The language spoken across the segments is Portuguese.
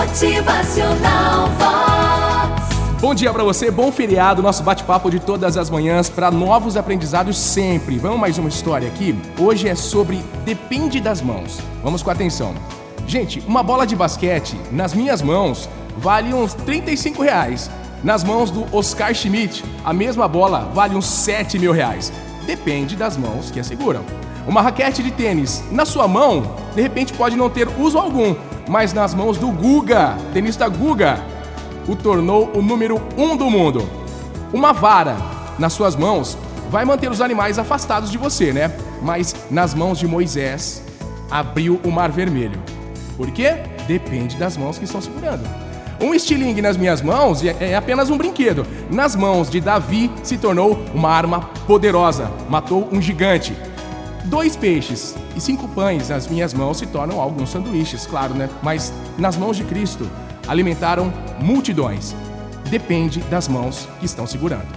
Motivacional Vox. Bom dia pra você, bom feriado, nosso bate-papo de todas as manhãs para novos aprendizados sempre. Vamos mais uma história aqui? Hoje é sobre depende das mãos. Vamos com atenção. Gente, uma bola de basquete nas minhas mãos vale uns 35 reais. Nas mãos do Oscar Schmidt, a mesma bola vale uns 7 mil reais. Depende das mãos que a seguram. Uma raquete de tênis na sua mão, de repente pode não ter uso algum, mas nas mãos do Guga, tenista Guga, o tornou o número um do mundo. Uma vara nas suas mãos vai manter os animais afastados de você, né? Mas nas mãos de Moisés abriu o mar vermelho. Por quê? Depende das mãos que estão segurando. Um estilingue nas minhas mãos é apenas um brinquedo. Nas mãos de Davi se tornou uma arma poderosa, matou um gigante. Dois peixes e cinco pães nas minhas mãos se tornam alguns sanduíches, claro, né? Mas nas mãos de Cristo alimentaram multidões. Depende das mãos que estão segurando.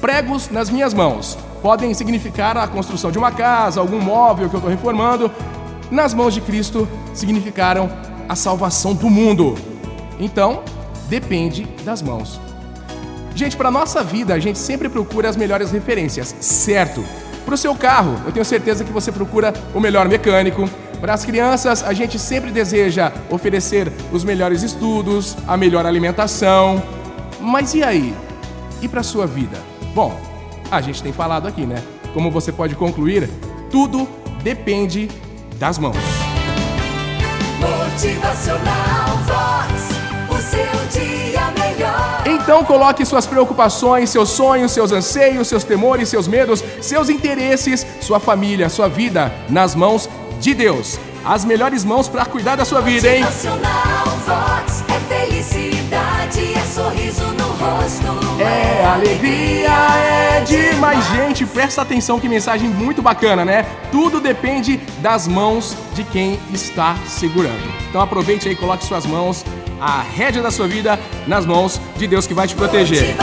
Pregos nas minhas mãos podem significar a construção de uma casa, algum móvel que eu estou reformando. Nas mãos de Cristo significaram a salvação do mundo. Então, depende das mãos. Gente, para nossa vida, a gente sempre procura as melhores referências, certo? Para o seu carro, eu tenho certeza que você procura o melhor mecânico. Para as crianças, a gente sempre deseja oferecer os melhores estudos, a melhor alimentação. Mas e aí? E para a sua vida? Bom, a gente tem falado aqui, né? Como você pode concluir, tudo depende das mãos. Motivacional Então coloque suas preocupações, seus sonhos, seus anseios, seus temores, seus medos, seus interesses, sua família, sua vida nas mãos de Deus. As melhores mãos para cuidar da sua vida, hein? Vox. É felicidade, é sorriso no rosto. É alegria, é demais, gente. Presta atenção que mensagem muito bacana, né? Tudo depende das mãos de quem está segurando. Então aproveite aí, coloque suas mãos, a rédea da sua vida nas mãos de Deus que vai te proteger.